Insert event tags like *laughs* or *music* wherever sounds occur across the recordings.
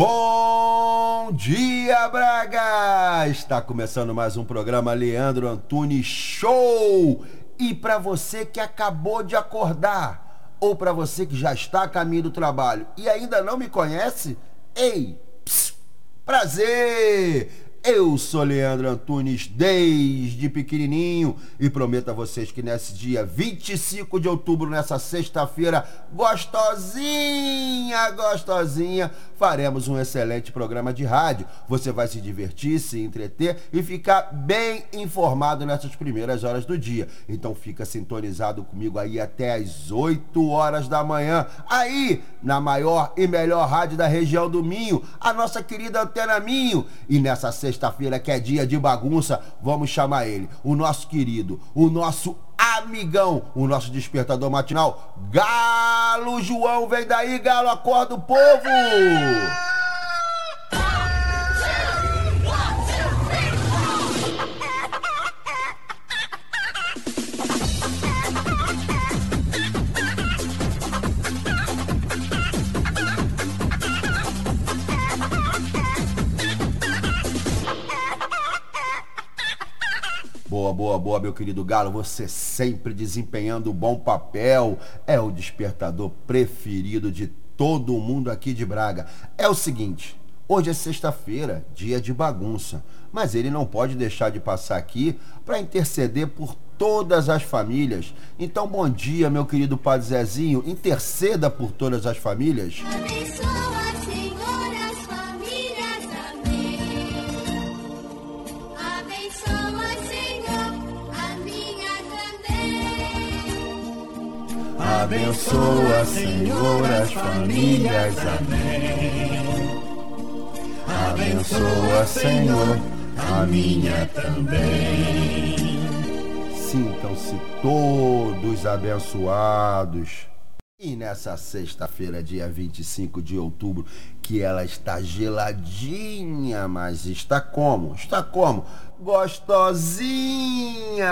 Bom dia, Braga! Está começando mais um programa Leandro Antunes Show. E para você que acabou de acordar, ou para você que já está a caminho do trabalho e ainda não me conhece, ei, psiu, prazer! Eu sou Leandro Antunes desde pequenininho e prometo a vocês que nesse dia 25 de outubro, nessa sexta-feira, gostosinha, gostosinha, faremos um excelente programa de rádio. Você vai se divertir, se entreter e ficar bem informado nessas primeiras horas do dia. Então fica sintonizado comigo aí até as 8 horas da manhã, aí na maior e melhor rádio da região do Minho, a nossa querida Antena Minho. E nessa sexta-feira, que é dia de bagunça, vamos chamar ele, o nosso querido, o nosso amigão, o nosso despertador matinal, Galo João. Vem daí, Galo, acorda o povo! Boa, boa, meu querido Galo. Você sempre desempenhando um bom papel. É o despertador preferido de todo mundo aqui de Braga. É o seguinte: hoje é sexta-feira, dia de bagunça. Mas ele não pode deixar de passar aqui para interceder por todas as famílias. Então, bom dia, meu querido Padre Zezinho. Interceda por todas as famílias. Abençoa, Abençoa, Senhor, as famílias. Amém. Abençoa, Senhor, a minha também. Sintam-se todos abençoados. E nessa sexta-feira, dia 25 de outubro, que ela está geladinha, mas está como? Está como? Gostosinha,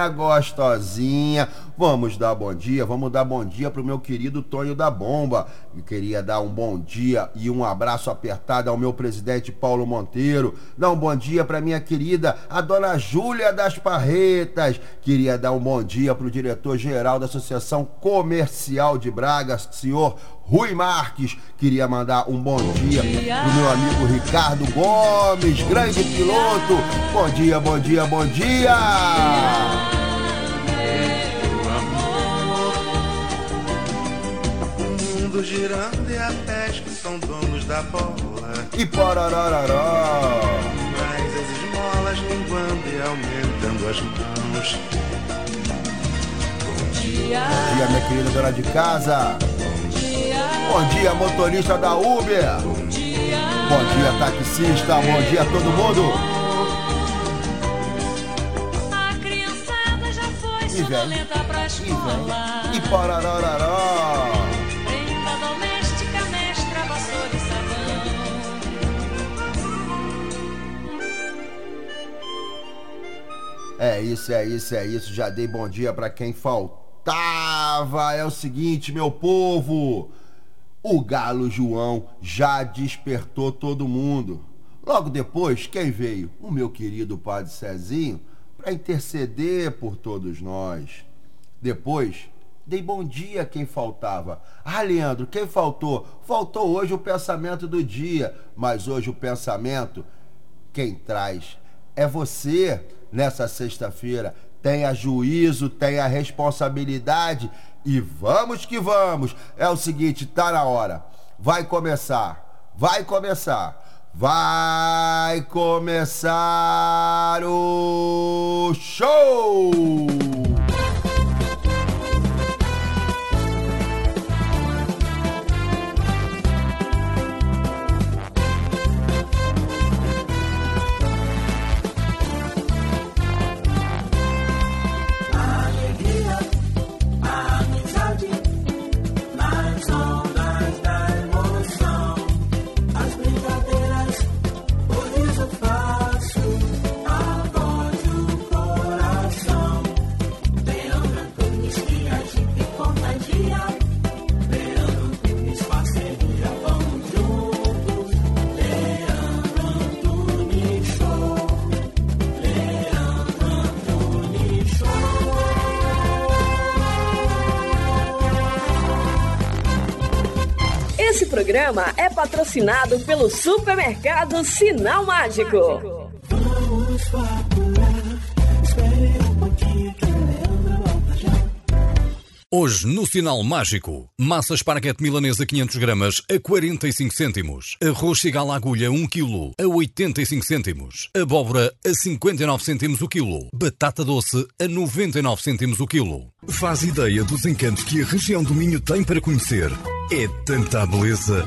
gostosinha. Vamos dar bom dia, vamos dar bom dia pro meu querido Tonho da Bomba. E queria dar um bom dia e um abraço apertado ao meu presidente Paulo Monteiro. Dar um bom dia para minha querida, a dona Júlia das Parretas. Queria dar um bom dia pro diretor-geral da Associação Comercial de Braga, senhor Rui Marques. Queria mandar um bom dia pro meu amigo Ricardo Gomes, grande piloto. Bom dia, bom dia, bom dia! O mundo girando e até que são donos da bola. E parararará. Mas as esmolas linguando e aumentando as mãos. Bom dia, minha querida dona de casa. Bom dia, motorista da Uber. Bom dia, taxista. Bom dia, todo mundo. A criançada já foi E vem. pra E escola. vem. E parararará. Prenda doméstica, mestra, vassoura e sabão. É isso, é isso, é isso. Já dei bom dia pra quem faltava. É o seguinte, meu povo. O Galo João já despertou todo mundo. Logo depois, quem veio? O meu querido Padre Cezinho para interceder por todos nós. Depois, dei bom dia a quem faltava. Ah, Leandro, quem faltou? Faltou hoje o pensamento do dia, mas hoje o pensamento quem traz é você nessa sexta-feira. Tenha juízo, tenha responsabilidade e vamos que vamos. É o seguinte, tá na hora. Vai começar. Vai começar. Vai começar o show! Programa é patrocinado pelo supermercado Sinal Mágico. Hoje, no Sinal Mágico, massa esparguete milanesa 500 gramas a 45 cêntimos, arroz cigala agulha 1 kg a 85 cêntimos, abóbora a 59 cêntimos o quilo, batata doce a 99 cêntimos o quilo. Faz ideia dos encantos que a região do Minho tem para conhecer. É tanta beleza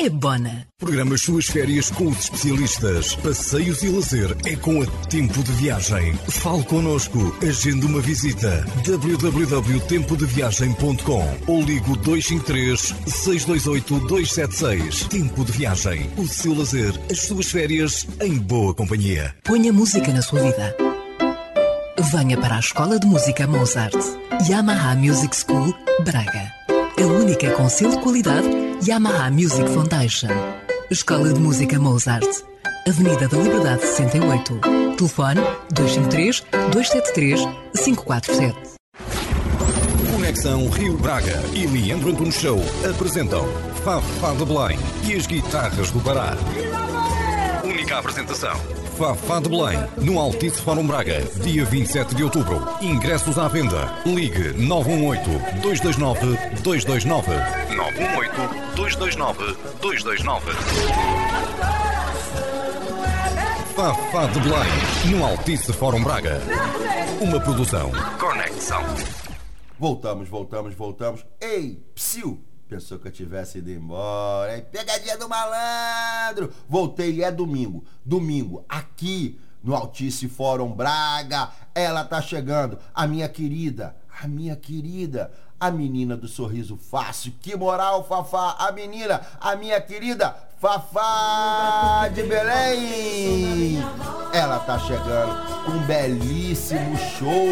é Bona. Programa as suas férias com os especialistas. Passeios e lazer é com a Tempo de Viagem. Fale connosco. Agende uma visita. www.tempodeviagem.com ou ligo 253 628 276. Tempo de Viagem. O seu lazer, as suas férias em boa companhia. Ponha música na sua vida. Venha para a Escola de Música Mozart. Yamaha Music School, Braga. A única com selo de qualidade Yamaha Music Foundation. Escola de Música Mozart. Avenida da Liberdade 68. Telefone 253 273 547. Conexão Rio Braga e Leandro Antunes Show apresentam Fafá de Belém e as guitarras do Pará. Única apresentação. Fafá de Belém, no Altice Fórum Braga, dia 27 de outubro. Ingressos à venda. Ligue 918-229-229. 918-229-229. Fafá de Belém, no Altice Fórum Braga. Uma produção. Conexão. Voltamos, voltamos, voltamos. Ei, psiu! Pensou que eu tivesse ido embora? Pegadinha do malandro! Voltei, é domingo. Domingo, aqui no Altice Fórum Braga. Ela tá chegando, a minha querida, a minha querida, a menina do sorriso fácil. Que moral, Fafá! A menina, a minha querida Fafá de Belém! Ela tá chegando com um belíssimo show.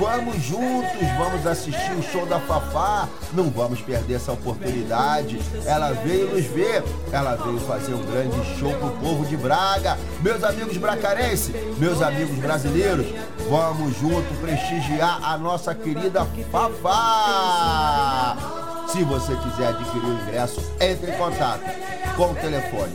Vamos juntos, vamos assistir o show da Fafá. Não vamos perder essa oportunidade. Ela veio nos ver, ela veio fazer um grande show pro povo de Braga. Meus amigos bracarenses, meus amigos brasileiros, vamos junto prestigiar a nossa querida Fafá. Se você quiser adquirir o ingresso, entre em contato com o telefone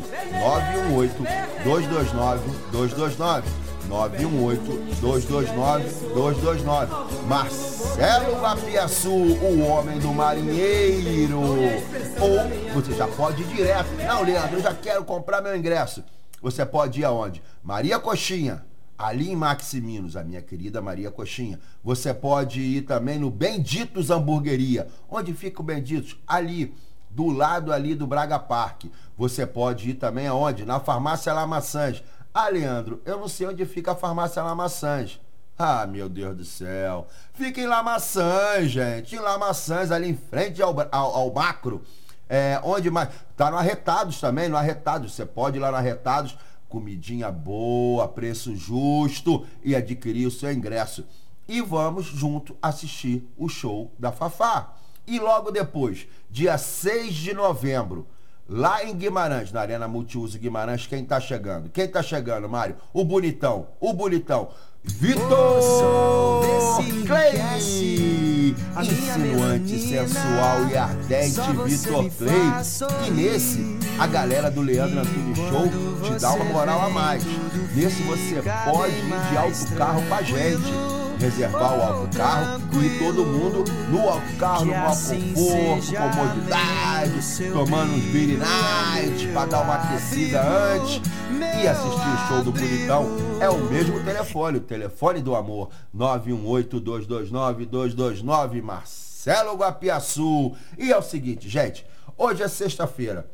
918-229-229. 918-229-229. Marcelo Vapiaçu, o homem do marinheiro. Ou você já pode ir direto. Não, Leandro, eu já quero comprar meu ingresso. Você pode ir aonde? Maria Coxinha. Ali em Maximinos, a minha querida Maria Coxinha. Você pode ir também no Benditos Hamburgueria. Onde fica o Benditos? Ali, do lado ali do Braga Parque. Você pode ir também aonde? Na Farmácia Lamaçãs. Ah, Leandro, eu não sei onde fica a Farmácia Lamaçãs. Ah, meu Deus do céu. Fica em Lamaçãs, gente. Em Lamaçãs, ali em frente ao, ao, ao macro. É, onde mais? Tá no Arretados também, no Arretados. Você pode ir lá no Arretados comidinha boa, preço justo e adquirir o seu ingresso. E vamos junto assistir o show da Fafá. E logo depois, dia 6 de novembro, lá em Guimarães, na Arena Multiuso Guimarães, quem tá chegando? Quem tá chegando, Mário? O bonitão, o bonitão. Vitor Clay! insinuante, sensual e ardente Vitor Clay. E nesse, a galera do Leandro Antunes Show te dá uma moral a mais. Nesse você pode ir de alto carro com a gente reservar o autocarro e todo mundo no autocarro, no maior conforto, comodidade, tomando uns beer night pra dar uma aquecida antes e assistir o show do Bonitão. É o mesmo telefone, o telefone do amor, 918-229-229, Marcelo Guapiaçu. E é o seguinte, gente, hoje é sexta-feira.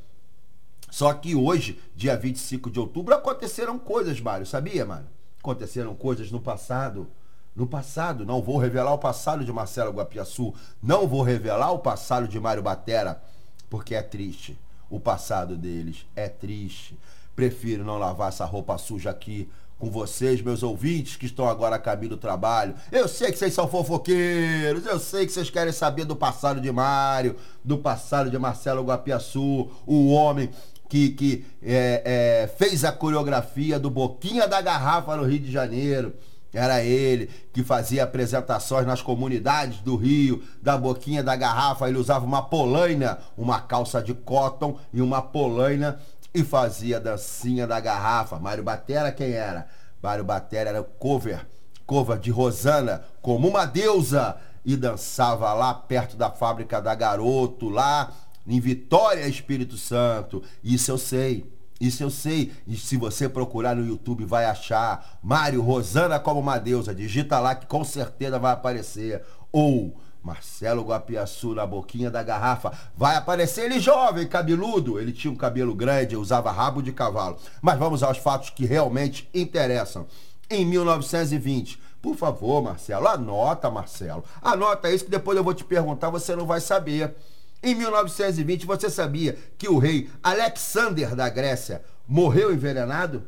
Só que hoje, dia 25 de outubro, aconteceram coisas, Mário, sabia, Mário? Aconteceram coisas no passado no passado. Não vou revelar o passado de Marcelo Guapiaçu. Não vou revelar o passado de Mário Batera, porque é triste. O passado deles é triste. Prefiro não lavar essa roupa suja aqui com vocês, meus ouvintes que estão agora a caminho do trabalho. Eu sei que vocês são fofoqueiros, eu sei que vocês querem saber do passado de Mário, do passado de Marcelo Guapiaçu, o homem que, que é, é, fez a coreografia do Boquinha da Garrafa no Rio de Janeiro. Era ele que fazia apresentações nas comunidades do Rio, da boquinha da garrafa. Ele usava uma polaina, uma calça de cotton e uma polaina e fazia dancinha da garrafa. Mário Batera quem era? Mário Batera era cover, cover de Rosana, como uma deusa. E dançava lá perto da fábrica da Garoto, lá em Vitória, Espírito Santo. Isso eu sei. Isso eu sei. E se você procurar no YouTube, vai achar. Mário Rosana como uma deusa. Digita lá que com certeza vai aparecer. Ou Marcelo Guapiaçu na boquinha da garrafa. Vai aparecer ele jovem, cabeludo. Ele tinha um cabelo grande, usava rabo de cavalo. Mas vamos aos fatos que realmente interessam. Em 1920, por favor, Marcelo, anota, Marcelo. Anota isso que depois eu vou te perguntar, você não vai saber. Em 1920, você sabia que o rei Alexander da Grécia morreu envenenado?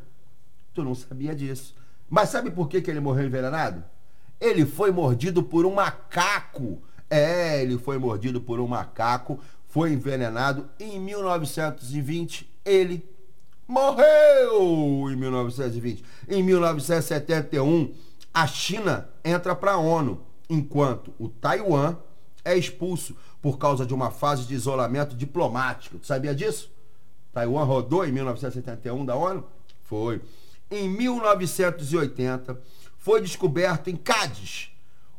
Tu não sabia disso. Mas sabe por que, que ele morreu envenenado? Ele foi mordido por um macaco. É, ele foi mordido por um macaco, foi envenenado. Em 1920, ele morreu. Em 1920. Em 1971, a China entra para a ONU, enquanto o Taiwan é expulso por causa de uma fase de isolamento diplomático. Tu sabia disso? Taiwan rodou em 1971 da ONU? Foi. Em 1980, foi descoberto em Cádiz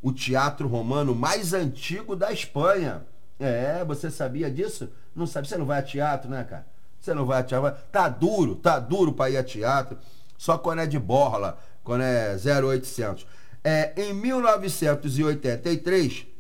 o teatro romano mais antigo da Espanha. É, você sabia disso? Não sabe? Você não vai a teatro, né, cara? Você não vai a teatro. Tá duro, tá duro para ir a teatro. Só quando é de borla, quando é 0800. É, em 1983,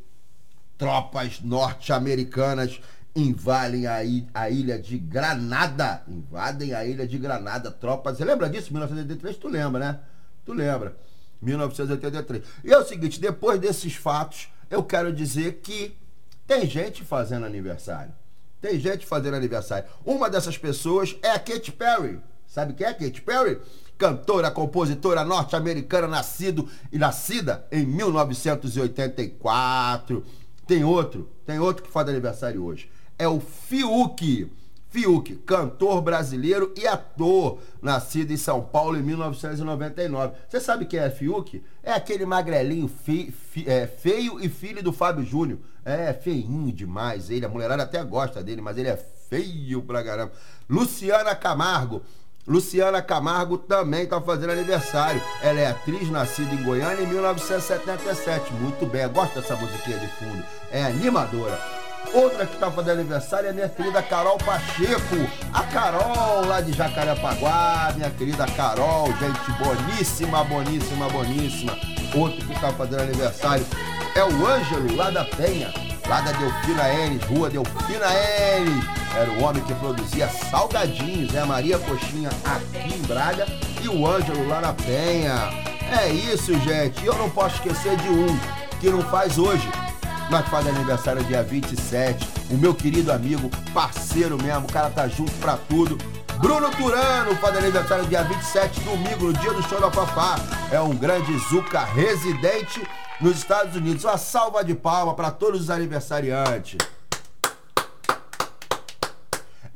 tropas norte-americanas invadem a, a, ilha de Granada. Invadem a ilha de Granada. Tropas. Você lembra disso? 1983? Tu lembra, né? Tu lembra? 1983. E é o seguinte: depois desses fatos, eu quero dizer que tem gente fazendo aniversário. Tem gente fazendo aniversário. Uma dessas pessoas é a Katy Perry. Sabe quem é a Katy Perry? Cantora, compositora norte-americana, nascido e nascida em 1984 tem outro, tem outro que faz aniversário hoje. É o Fiuk. Fiuk, cantor brasileiro e ator, nascido em São Paulo em 1999. Você sabe quem é Fiuk? É aquele magrelinho fe, fe, é, feio e filho do Fábio Júnior. É feinho demais ele, a mulherada até gosta dele, mas ele é feio pra caramba. Luciana Camargo, Luciana Camargo também está fazendo aniversário. Ela é atriz nascida em Goiânia em 1977. Muito bem, gosto dessa musiquinha de fundo. É animadora. Outra que está fazendo aniversário é minha querida Carol Pacheco. A Carol lá de Jacarepaguá, minha querida Carol, gente boníssima, boníssima, boníssima. Outro que está fazendo aniversário é o Ângelo lá da Penha, lá da Delfina Enes, rua Delfina Enes. Era o homem que produzia salgadinhos, é a Maria Coxinha aqui em Braga e o Ângelo lá na Penha. É isso, gente. Eu não posso esquecer de um que não faz hoje, mas faz aniversário dia 27. O meu querido amigo, parceiro mesmo, o cara tá junto pra tudo. Bruno Turano faz aniversário dia 27, domingo, no dia do show da Fafá. É um grande Zuca residente nos Estados Unidos. Uma salva de palma para todos os aniversariantes.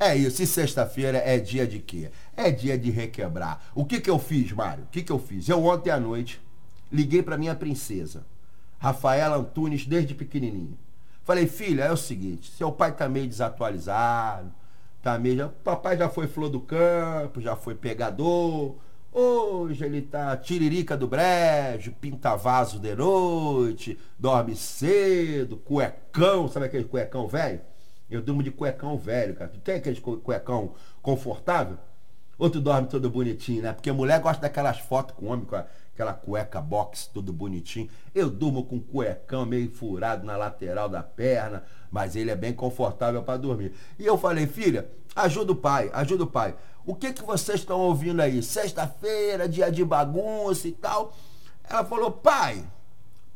É isso, e sexta-feira é dia de quê? É dia de requebrar. O que que eu fiz, Mário? O que que eu fiz? Eu ontem à noite liguei para minha princesa. Rafaela Antunes desde pequenininho. Falei, filha, é o seguinte, seu pai tá meio desatualizado, tá meio. Papai já foi flor do campo, já foi pegador. Hoje ele tá tiririca do brejo, pinta vaso de noite, dorme cedo, cuecão, sabe aquele cuecão velho? Eu durmo de cuecão velho, cara. Tu tem aquele cu- cuecão confortável? Ou tu dorme todo bonitinho, né? Porque mulher gosta daquelas fotos com homem com aquela cueca box todo bonitinho. Eu durmo com um cuecão meio furado na lateral da perna, mas ele é bem confortável para dormir. E eu falei, filha, ajuda o pai, ajuda o pai. O que que vocês estão ouvindo aí? Sexta-feira, dia de bagunça e tal. Ela falou, pai,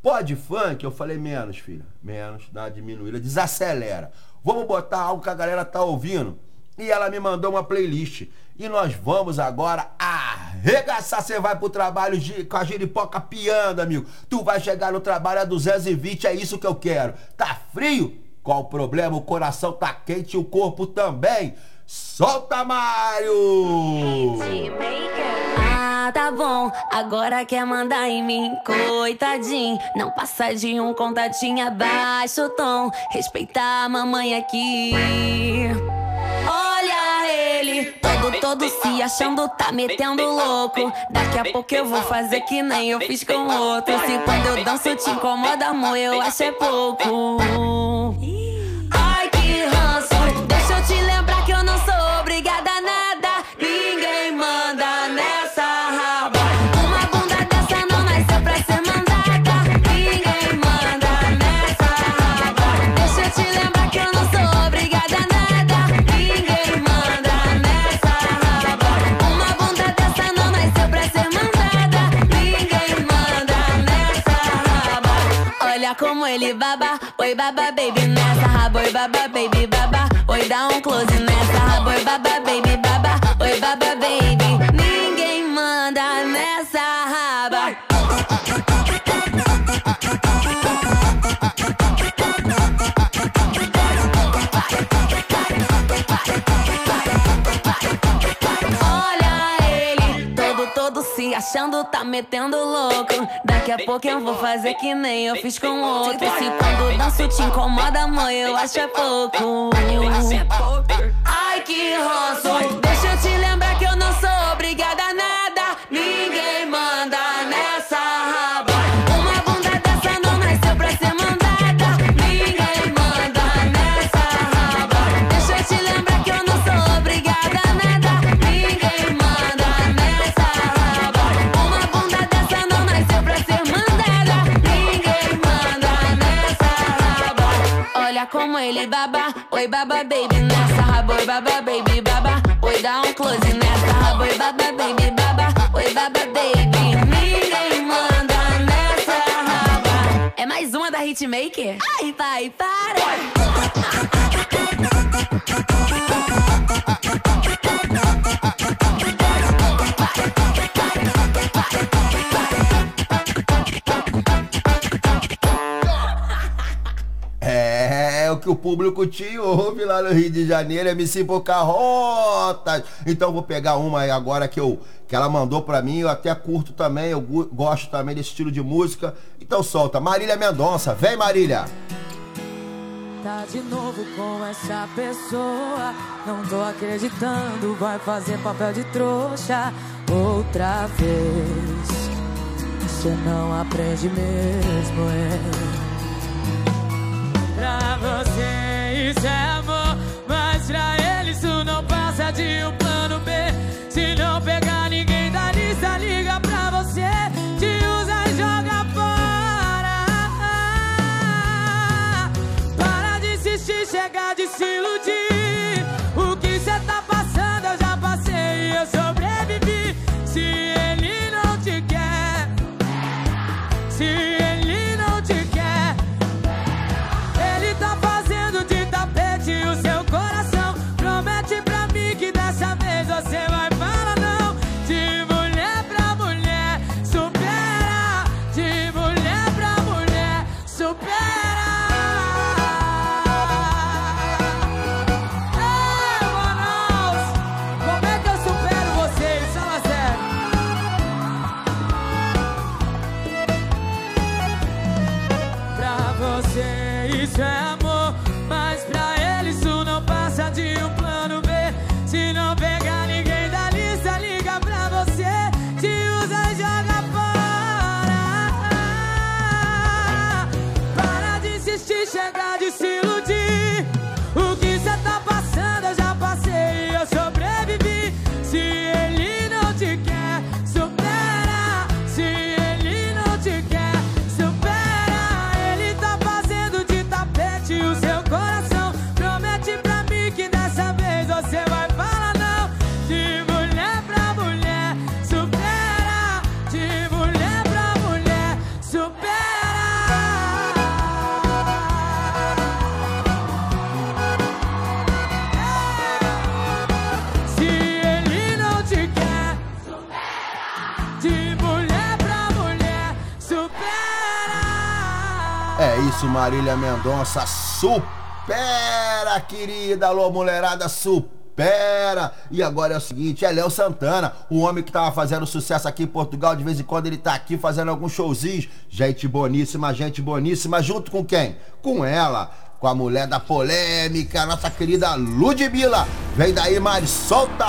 Pode funk? Eu falei, menos, filha. Menos, dá uma diminuída. Desacelera. Vamos botar algo que a galera tá ouvindo. E ela me mandou uma playlist. E nós vamos agora arregaçar. Você vai pro trabalho gi- com a giripoca piando, amigo. Tu vai chegar no trabalho a 220, é isso que eu quero. Tá frio? Qual o problema? O coração tá quente e o corpo também. Solta, Mário! Ah, tá bom, agora quer mandar em mim, coitadinho. Não passa de um contatinho abaixo tom. Respeitar a mamãe aqui. Olha ele, todo, todo se achando, tá metendo louco. Daqui a pouco eu vou fazer que nem eu fiz com outro. Se quando eu danço te incomoda, amor, eu acho é pouco. Ele baba, oi baba baby nessa. Raba, oi baba baby baba, oi dá um close nessa. Raba, oi baba baby baba, oi baba baby. Achando, tá metendo louco. Daqui a pouco eu vou fazer que nem eu fiz com outro. Se quando danço te incomoda, mãe, eu acho é pouco. Ai, que ranço. Deixa eu te lembrar que eu não sou como ele baba, oi baba baby nessa raba, oi baba baby baba, oi dá um close nessa raba, oi baba baby baba, oi baba baby. Ninguém manda nessa raba. É mais uma da Hitmaker? Ai, vai, para! Público te ouve lá no Rio de Janeiro, MC Pocahontas. Então vou pegar uma aí agora que, eu, que ela mandou pra mim, eu até curto também, eu gosto também desse estilo de música. Então solta, Marília Mendonça, vem Marília! Tá de novo com essa pessoa. Não tô acreditando, vai fazer papel de trouxa outra vez. Você não aprende mesmo, é. Pra você isso é amor, mas pra ele isso não passa de um plano B. Se não pegar Isso, Marília Mendonça. Supera, querida. Alô, mulherada, supera. E agora é o seguinte, é Léo Santana, o homem que tava fazendo sucesso aqui em Portugal. De vez em quando ele tá aqui fazendo alguns showzinhos. Gente boníssima, gente boníssima. Junto com quem? Com ela. Com a mulher da polêmica, nossa querida Ludmilla. Vem daí, Mari, solta!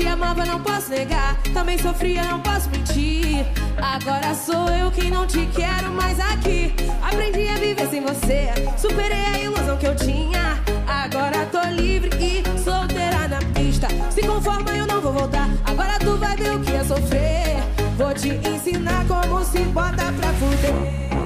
Te amava, não posso negar. Também sofria, não posso mentir. Agora sou eu quem não te quero mais aqui. Aprendi a viver sem você. Superei a ilusão que eu tinha. Agora tô livre e solteira na pista. Se conforma, eu não vou voltar. Agora tu vai ver o que é sofrer. Vou te ensinar como se bota pra fuder.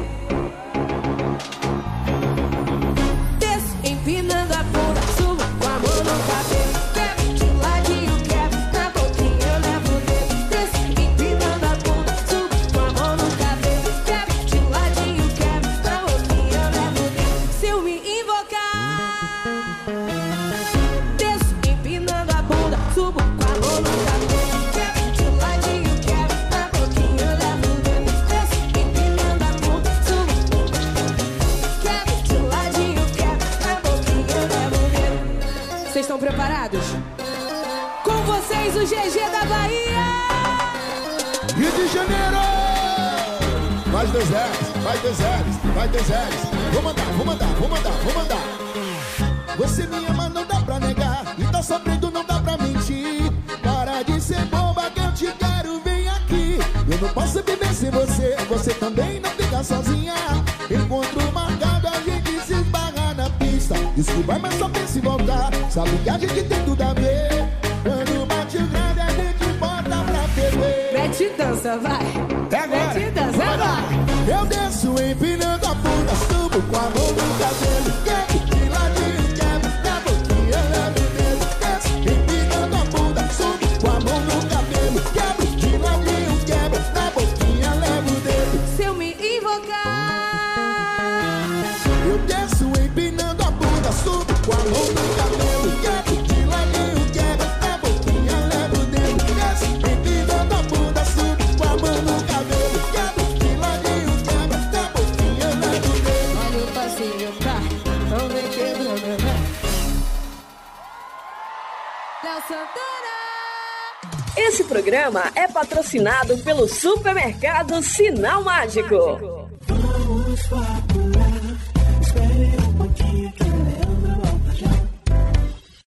Sozinha. Encontro marcado, a gente se esbarra na pista. Desculpa, mas só pensa em voltar. Sabe que a gente tem tudo a ver. Quando bate o grande, a gente bota pra ferver. Mete dança, vai! Mete dança, vai! Eu desço empinando a programa é patrocinado pelo supermercado Sinal Mágico.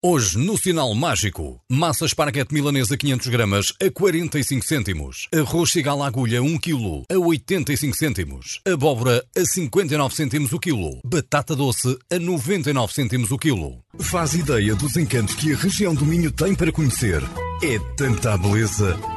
Hoje, no Sinal Mágico, massa esparguete milanesa 500 gramas a 45 cêntimos, arroz cigala agulha 1 kg a 85 cêntimos, abóbora a 59 cêntimos o quilo, batata doce a 99 cêntimos o quilo. Faz ideia dos encantos que a região do Minho tem para conhecer. É tanta beleza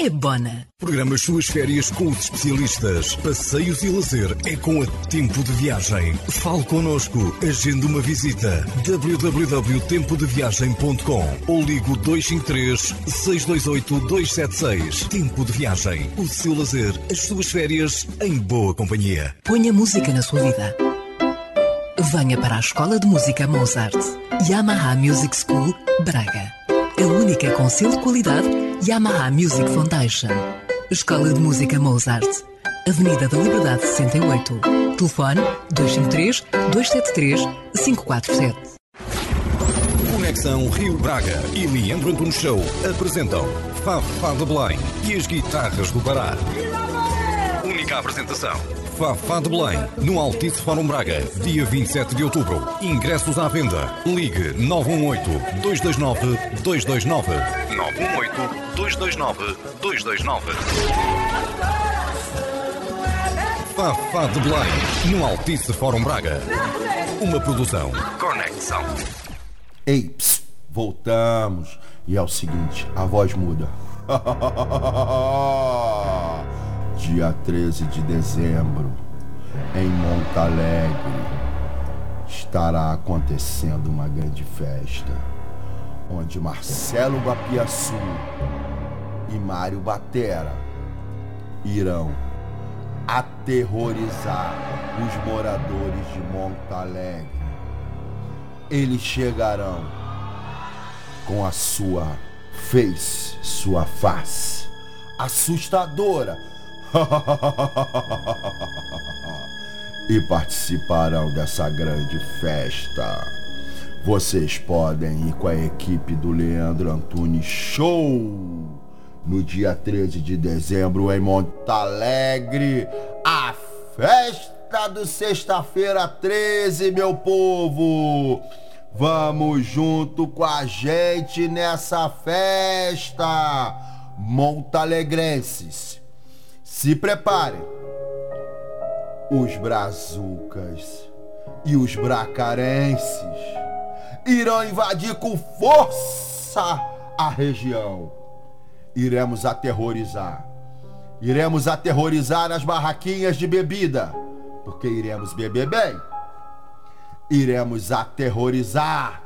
é Bona. Programa as suas férias com os especialistas. Passeios e lazer é com a Tempo de Viagem. Fale connosco. Agende uma visita. www.tempodeviagem.com ou ligo 253 628 276. Tempo de Viagem. O seu lazer, as suas férias em boa companhia. Ponha música na sua vida. Venha para a Escola de Música Mozart. Yamaha Music School, Braga. A única com selo de qualidade Yamaha Music Foundation. Escola de Música Mozart. Avenida da Liberdade 68. Telefone 253 273 547. Conexão Rio Braga e Leandro Antunes Show apresentam Fafá de Belém e as guitarras do Pará. Única apresentação. Fafá de Belém, no Altice Fórum Braga, dia 27 de outubro. Ingressos à venda. Ligue 918-229-229. 918-229-229. Fafá de Belém, no Altice Fórum Braga. Uma produção. Conexão. Ei, ps, voltamos. E é o seguinte, a voz muda. *laughs* Dia 13 de dezembro, em Montalegre, estará acontecendo uma grande festa, onde Marcelo Guapiaçu e Mário Batera irão aterrorizar os moradores de Montalegre. Eles chegarão com a sua face, sua face assustadora. *laughs* e participarão dessa grande festa. Vocês podem ir com a equipe do Leandro Antunes Show no dia 13 de dezembro em Montalegre, a festa do sexta-feira 13, meu povo. Vamos junto com a gente nessa festa, montalegrenses. Se preparem. Os brazucas e os bracarenses irão invadir com força a região. Iremos aterrorizar. Iremos aterrorizar as barraquinhas de bebida, porque iremos beber bem. Iremos aterrorizar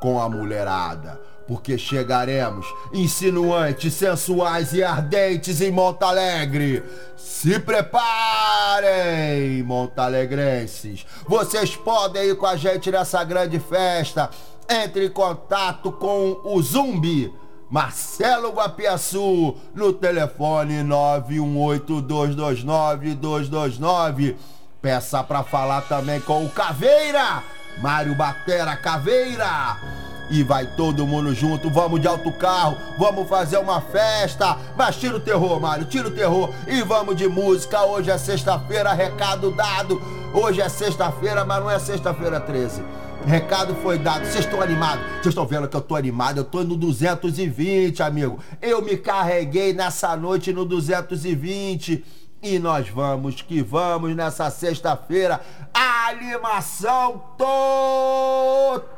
com a mulherada, porque chegaremos insinuantes, sensuais e ardentes em Montalegre. Se preparem, montalegrenses. Vocês podem ir com a gente nessa grande festa. Entre em contato com o Zumbi. Marcelo Guapiaçu no telefone 918-229-229. Peça para falar também com o Caveira, Mário Batera Caveira. E vai todo mundo junto, vamos de alto carro, vamos fazer uma festa. Mas tira o terror, Mário, tira o terror. E vamos de música. Hoje é sexta-feira, recado dado. Hoje é sexta-feira, mas não é sexta-feira 13. Recado foi dado. Vocês estão animados? Vocês estão vendo que eu tô animado? Eu tô no 220, amigo. Eu me carreguei nessa noite no 220. E nós vamos que vamos nessa sexta-feira. Animação total!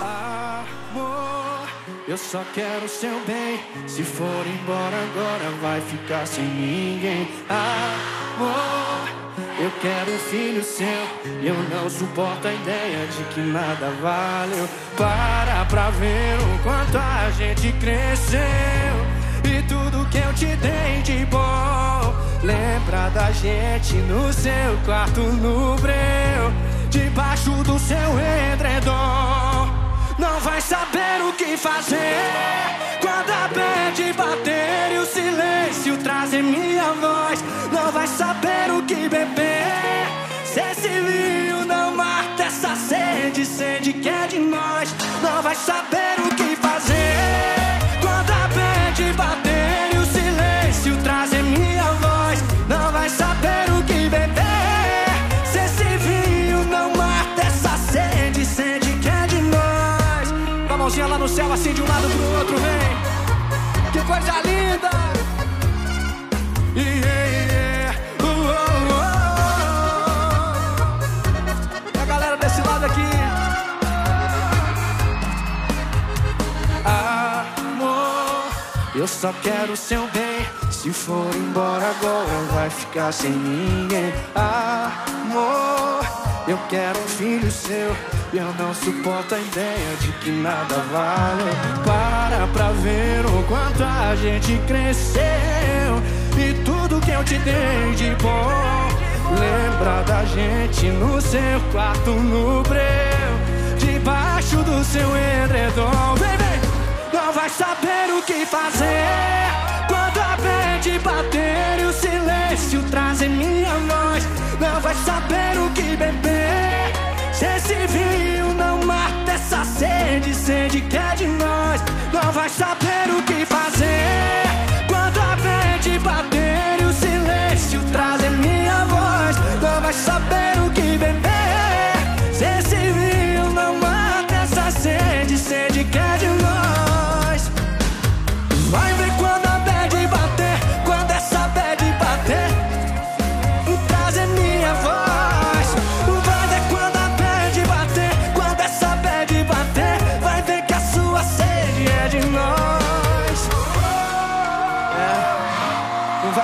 Amor, eu só quero seu bem. Se for embora agora, vai ficar sem ninguém. Amor, eu quero um filho seu. Eu não suporto a ideia de que nada valeu. Para pra ver o quanto a gente cresceu. E tudo que eu te dei de bom. Lembra da gente no seu quarto no breu. Debaixo do seu edredom. não vai saber o que fazer. Quando a bad bater e o silêncio trazer minha voz, não vai saber o que beber. Se esse vinho não mata essa sede, sede que é de nós, não vai saber o que fazer. Eu só quero seu bem. Se for embora agora, vai ficar sem ninguém. Amor, eu quero um filho seu. E eu não suporto a ideia de que nada vale. Para pra ver o quanto a gente cresceu. E tudo que eu te dei de bom. Lembra da gente no seu quarto no breu. Debaixo do seu edredom. Vem! Não vai saber o que fazer. Quando a bad bater e o silêncio trazer minha voz. Não vai saber o que beber. Se esse vinho não mata essa sede, sede que é de nós. Não vai saber o que fazer.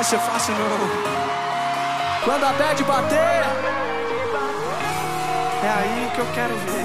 Ser fácil não. Quando a bad bater, é aí que eu quero ver.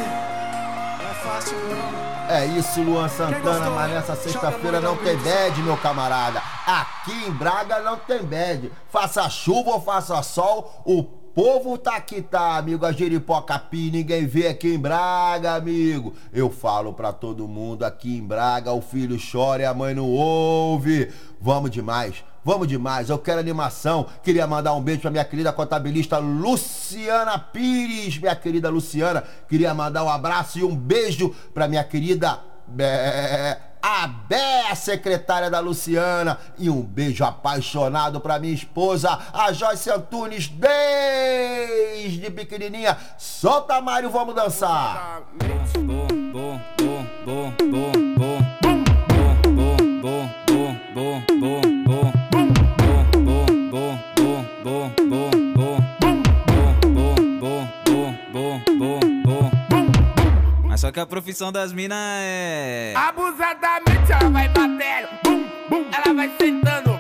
Não é fácil não. É isso, Luan Santana, mas nessa sexta-feira não tem bad, meu camarada. Aqui em Braga não tem bad. Faça chuva ou faça sol, o povo tá aqui, tá, amigo? A Jeripoca Pi, ninguém vê aqui em Braga, amigo. Eu falo pra todo mundo aqui em Braga, o filho chora e a mãe não ouve. Vamos demais. Vamos demais, eu quero animação. Queria mandar um beijo pra minha querida contabilista Luciana Pires, minha querida Luciana. Queria mandar um abraço e um beijo pra minha querida Bé, a Bé, secretária da Luciana. E um beijo apaixonado pra minha esposa, a Joyce Antunes, desde pequenininha. Solta, Mário, vamos dançar. Mas só que a profissão das minas é. Abusadamente ela vai batendo, bum, bum, ela vai sentando,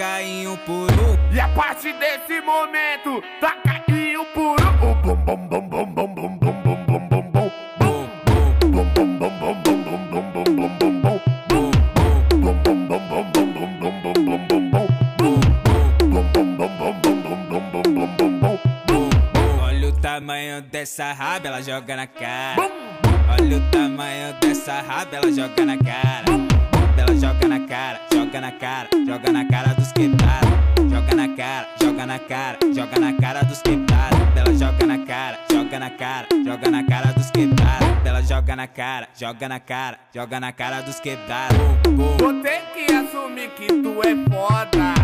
tá caindo por um. E a partir desse momento, tá por um, bum, bum. Bum, bum, bum, bum, bum, bum, bum, bum, bum, bum, bum. Olha o tamanho dessa raba, ela joga na cara. Olha o tamanho dessa raba, ela joga na cara. Ela joga na cara, joga na cara, joga na cara dos quebrados. Joga na cara, joga na cara, joga na cara dos quebrados. Ela joga na cara, joga na cara, joga na cara dos quebrados. Ela joga na cara, joga na cara, joga na cara dos quebrados. Vou ter que assumir que tu é foda.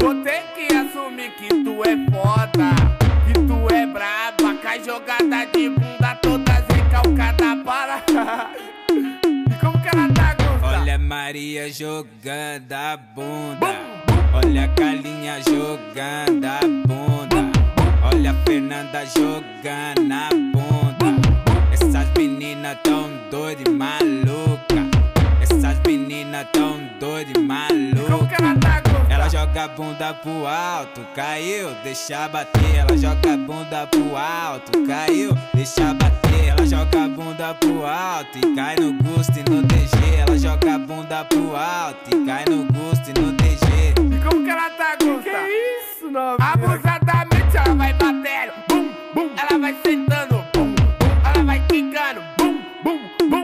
Vou ter que assumir que tu é foda. Que tu é braba, cai jogada de bunda toda recalcada para. Maria jogando a bunda. Olha a Carlinha jogando a bunda. Olha a Fernanda jogando a bunda. Essas meninas tão doidas e malucas. mina tão doida e maluca. Ela joga a bunda pro alto, caiu, deixa bater. Ela joga a bunda pro alto, caiu, deixa bater. Ela joga a bunda pro alto e cai no gosto e no DG. Ela joga a bunda pro alto e cai no gosto e no DG. E como que ela tá, Gusta? Que isso, novinha? Abusadamente ela vai batendo, bum, bum. Ela vai sentando, bum, bum. Ela vai quicando, bum, bum, bum.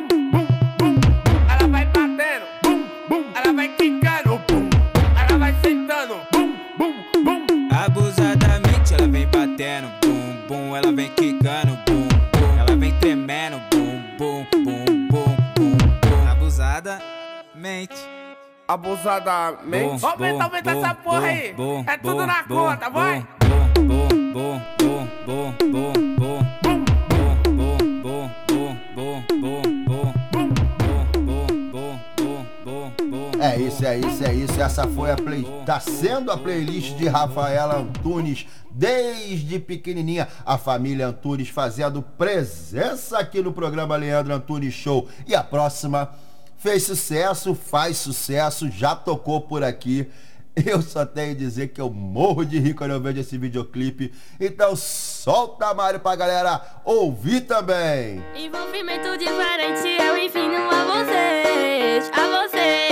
abusadamente. Bom, aumenta, aumenta bom, essa porra bom, aí. é tudo na conta, vai. É isso, é isso, é isso. Essa foi a play. Tá sendo a playlist de Rafaela Antunes desde pequenininha. A família Antunes fazendo presença aqui no programa Leandro Antunes Show. E a próxima fez sucesso, faz sucesso, já tocou por aqui. Eu só tenho a dizer que eu morro de rir quando eu vejo esse videoclipe. Então solta Mário pra galera ouvir também. Envolvimento diferente, eu ensino a vocês, a vocês.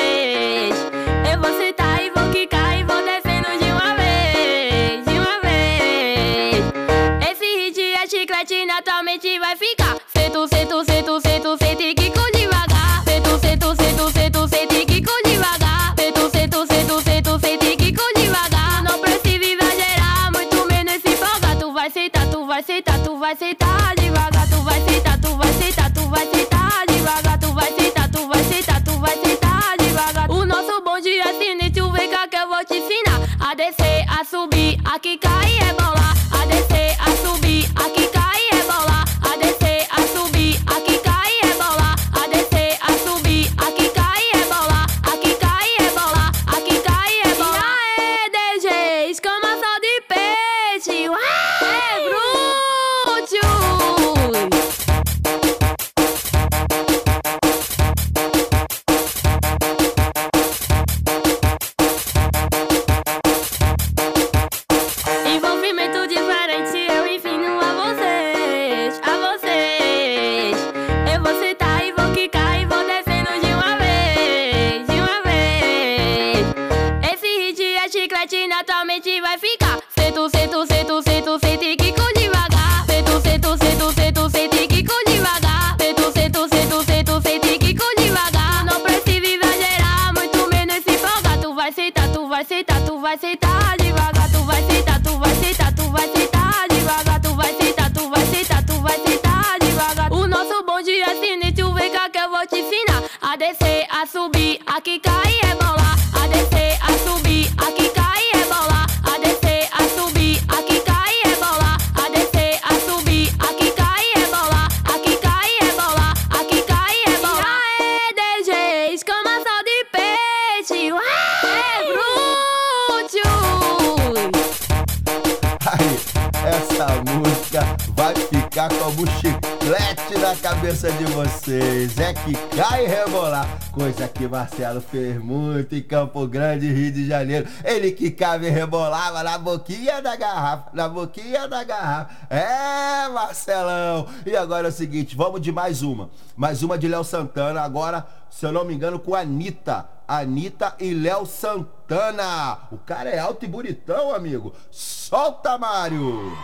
Vai sentar, tu vai sentar essa música vai ficar como chiclete na cabeça de vocês. É que cai e rebolar. Coisa que Marcelo fez muito em Campo Grande, Rio de Janeiro. Ele que cava e rebolava na boquinha da garrafa. Na boquinha da garrafa. É, Marcelão. E agora é o seguinte, vamos de mais uma. Mais uma de Léo Santana. Agora, se eu não me engano, com a Anitta. Anitta e Léo Santana. O cara é alto e bonitão, amigo. Solta, Mário!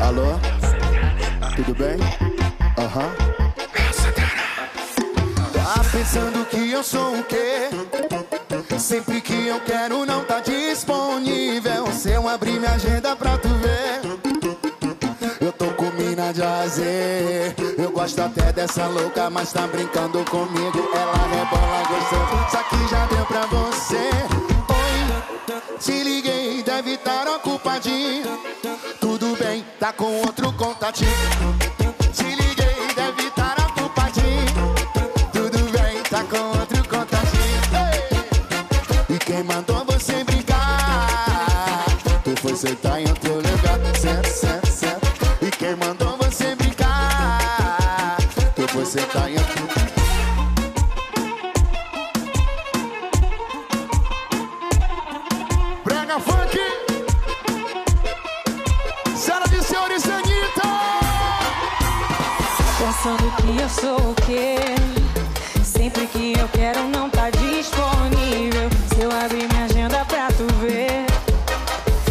Alô? Tudo bem? Aham. Tá pensando que eu sou o quê? Sempre que eu quero não tá disponível. Se eu abrir minha agenda pra tu ver, eu tô com mina de azer. Eu gosto até dessa louca, mas tá brincando comigo. Ela rebola gostoso, só que já deu pra você. Oi, te liguei, deve estar ocupadinho. Tá com outro contatinho. Te liguei, deve estar ocupadinho. Tudo bem, tá com outro contatinho. E quem mandou você brincar? Tu foi sentar em outro lugar. Senta, senta, Pensando que eu sou o quê? Sempre que eu quero não tá disponível. Se eu abrir minha agenda pra tu ver,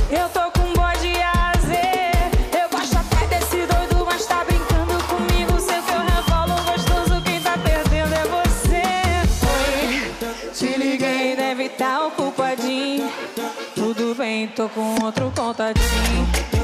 eu tô com bode azer. Eu gosto até desse doido, mas tá brincando comigo. Sei que eu revolo gostoso, quem tá perdendo é você. Oi, te liguei, deve tá ocupadinho. Tudo bem, tô com outro contatinho.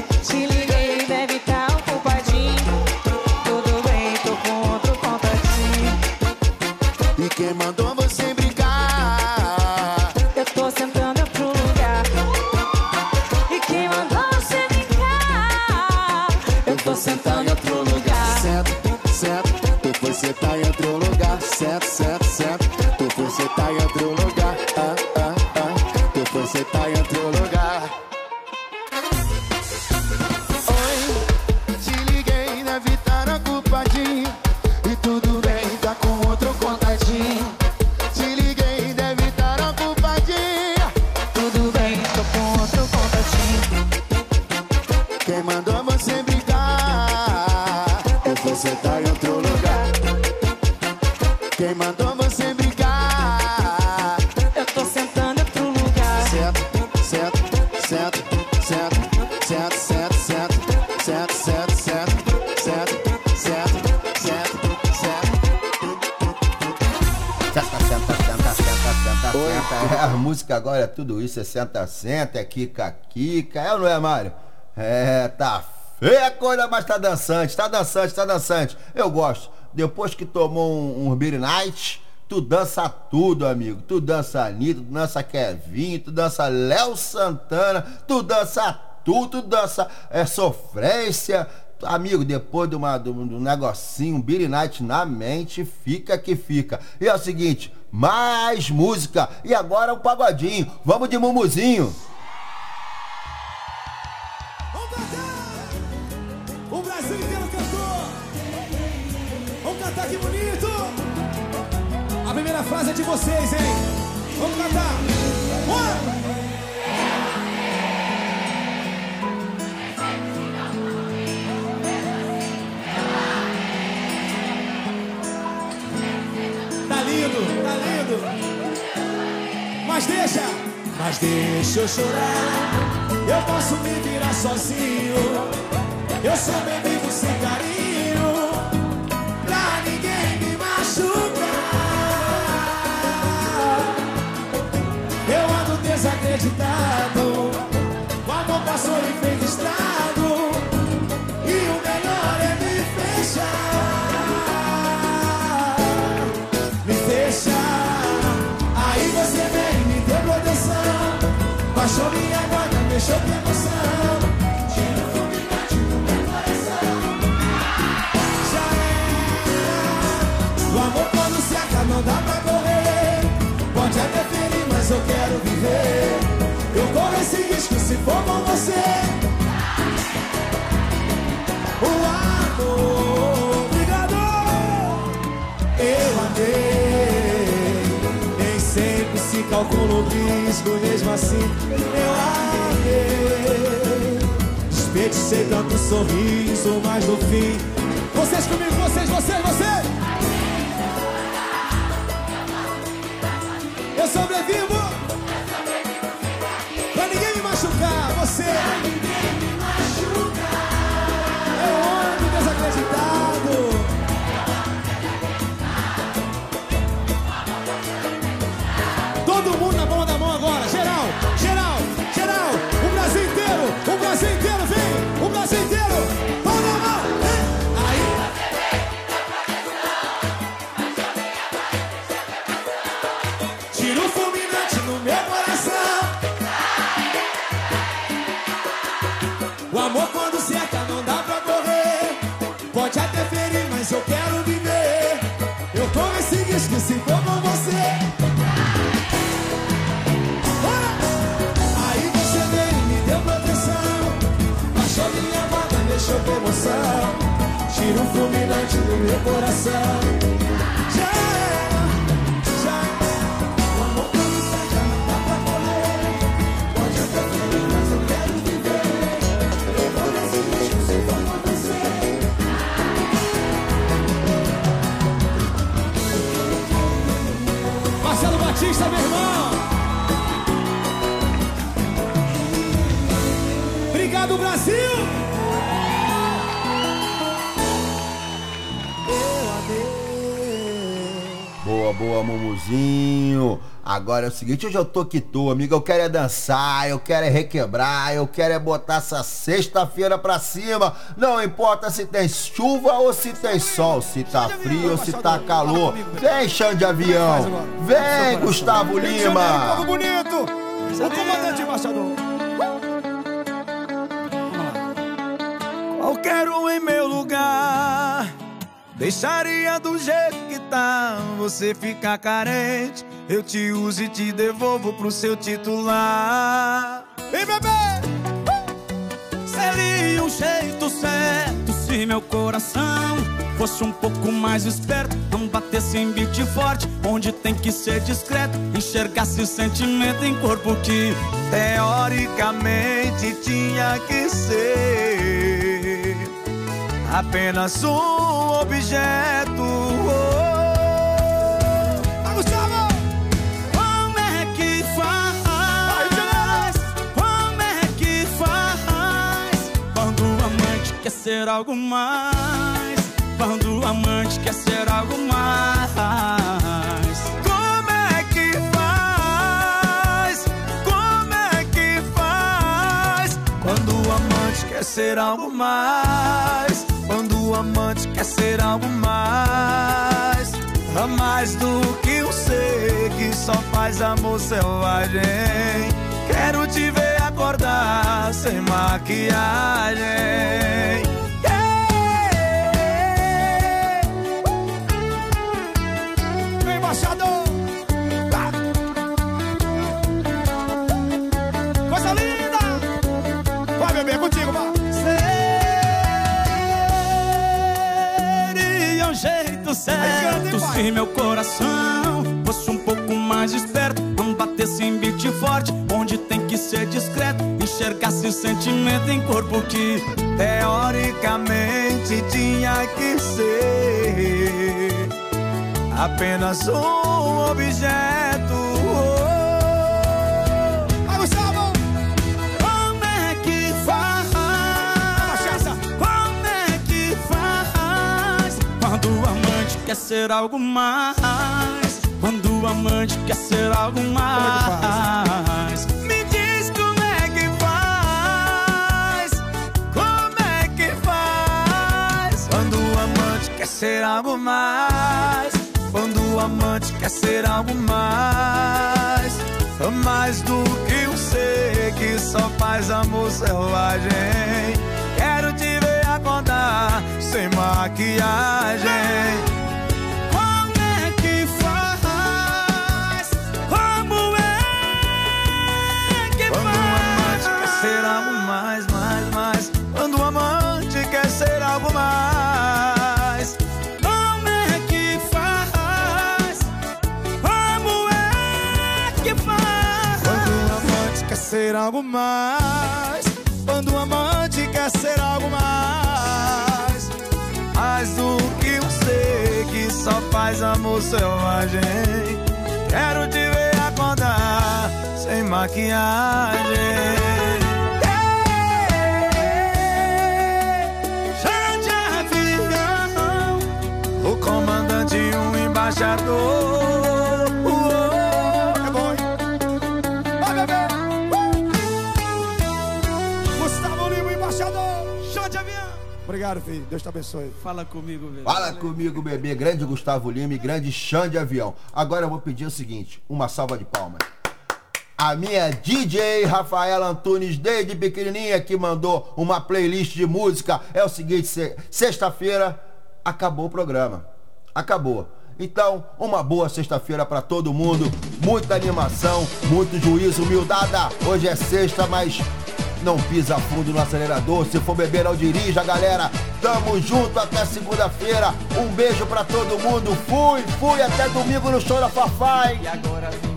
Senta, senta, é kika, kika. É ou não é, Mário? É, tá feia a coisa, mas tá dançante, tá dançante, tá dançante. Eu gosto. Depois que tomou um, um Beer Night, tu dança tudo, amigo. Tu dança Anitta, tu dança Kevin, tu dança Léo Santana, tu dança tudo, tu dança é, sofrência. Amigo, depois de, uma, de um negocinho, um Beer Night na mente, fica que fica. E é o seguinte, mais música. E agora um pagodinho. Vamos de mumuzinho. O Brasil inteiro cantou. Vamos cantar que bonito. A primeira frase é de vocês, hein? Vamos cantar. Bora! Mas deixa, mas deixa eu chorar. Eu posso me virar sozinho. Eu sou vivo sem carinho Pra ninguém me machucar Eu ando desacreditado O amor passou e fez eu quero viver. Eu corro esse risco se for com você sempre se calcula o risco Mesmo assim eu amei Desperdicei tanto sorriso Mas no fim Vocês comigo, vocês, vocês, vocês esse risco se você. Aí você veio e me deu proteção. Baixou minha guarda, deixou com emoção. Tira o fulminante do meu coração. Batista, meu irmão. Obrigado, Brasil. Boa, boa, Mumuzinho. Agora é o seguinte, hoje eu tô que tô, amigo. Eu quero é dançar, eu quero é requebrar, eu quero é botar essa sexta-feira pra cima. Não importa se tem chuva ou se tem sol, se tá frio ou se tá calor. Vem, chão de avião. Vem, Gustavo Lima. povo bonito! O comandante embaixador. Qualquer um em meu lugar Deixaria do jeito que tá Você fica carente. Eu te uso e te devolvo pro seu titular. Vem, bebê! Seria um jeito certo Se meu coração fosse um pouco mais esperto. Não batesse em beat forte Onde tem que ser discreto. Enxergasse sentimento em corpo que Teoricamente tinha que ser Apenas um objeto Gustavo! Como é que faz? Como é que faz? Quando o amante quer ser algo mais Quando o amante quer ser algo mais Como é que faz? Como é que faz? Quando o amante quer ser algo mais Quando o amante quer ser algo mais a mais do que um ser que só faz amor selvagem. Quero te ver acordar sem maquiagem. Vem, embaixador! Jeito certo se meu coração fosse um pouco mais esperto. Não batesse em beat forte, onde tem que ser discreto. Enxergasse sentimento em corpo que teoricamente tinha que ser apenas um objeto. Vai, Gustavo! Como é que faz? Como é que faz? Quando o amante quer ser algo mais. Quando o amante quer ser algo mais. Me diz como é que faz? Como é que faz? Quando o amante quer ser algo mais. Quando o amante quer ser algo mais. Mais do que um ser que só faz amor selvagem. Quero te ver acordar sem maquiagem. Ser algo mais Quando o amante quer ser algo mais Mais do que um ser que só faz amor selvagem. Quero te ver acordar sem maquiagem. De e um embaixador. Obrigado, filho. Deus te abençoe. Fala comigo, velho. Fala comigo, bebê. Grande Gustavo Lima e grande Xande de Avião. Agora eu vou pedir o seguinte: uma salva de palmas. A minha DJ Rafaela Antunes, desde pequenininha, que mandou uma playlist de música. É o seguinte: se- sexta-feira acabou o programa. Acabou. Então, uma boa sexta-feira pra todo mundo. Muita animação, muito juízo, humildada. Hoje é sexta, mas não pisa fundo no acelerador. Se for beber, não dirija, galera. Tamo junto até segunda-feira. Um beijo pra todo mundo. Fui, fui. Até domingo no show da Fafai. E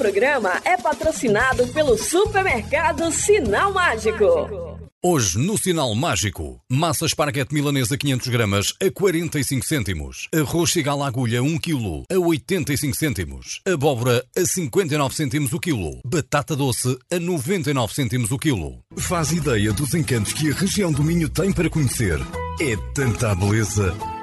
programa é patrocinado pelo supermercado Sinal Mágico. Hoje, no Sinal Mágico, massa esparguete milanesa 500 gramas a 45 cêntimos. Arroz à agulha 1 kg a 85 cêntimos. Abóbora a 59 cêntimos o quilo. Batata doce a 99 cêntimos o quilo. Faz ideia dos encantos que a região do Minho tem para conhecer. É tanta beleza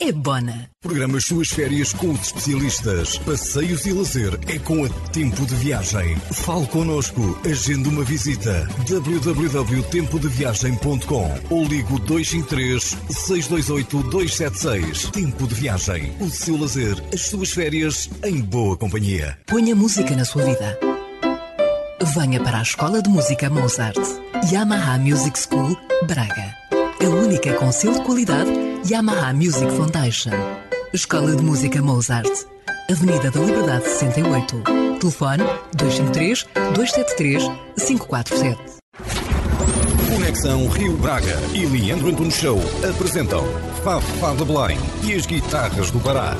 é Bona. Programa as suas férias com os especialistas. Passeios e lazer é com a Tempo de Viagem. Fale connosco. Agende uma visita. www.tempodeviagem.com ou ligo 253 628 276. Tempo de Viagem. O seu lazer, as suas férias em boa companhia. Ponha música na sua vida. Venha para a Escola de Música Mozart. Yamaha Music School, Braga. A única com selo de qualidade Yamaha Music Foundation. Escola de Música Mozart. Avenida da Liberdade 68. Telefone 253 273 547. Conexão Rio Braga e Leandro Antunes Show apresentam Fafá de Belém e as guitarras do Pará.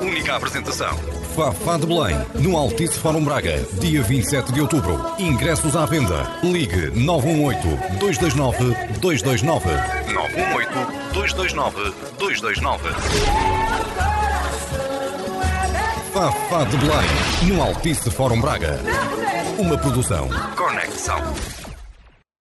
Única apresentação. Fafá de Belém, no Altice Fórum Braga, dia 27 de outubro. Ingressos à venda. Ligue 918-229-229. 918-229-229. Fafá de Belém, no Altice Fórum Braga. Uma produção. Conexão.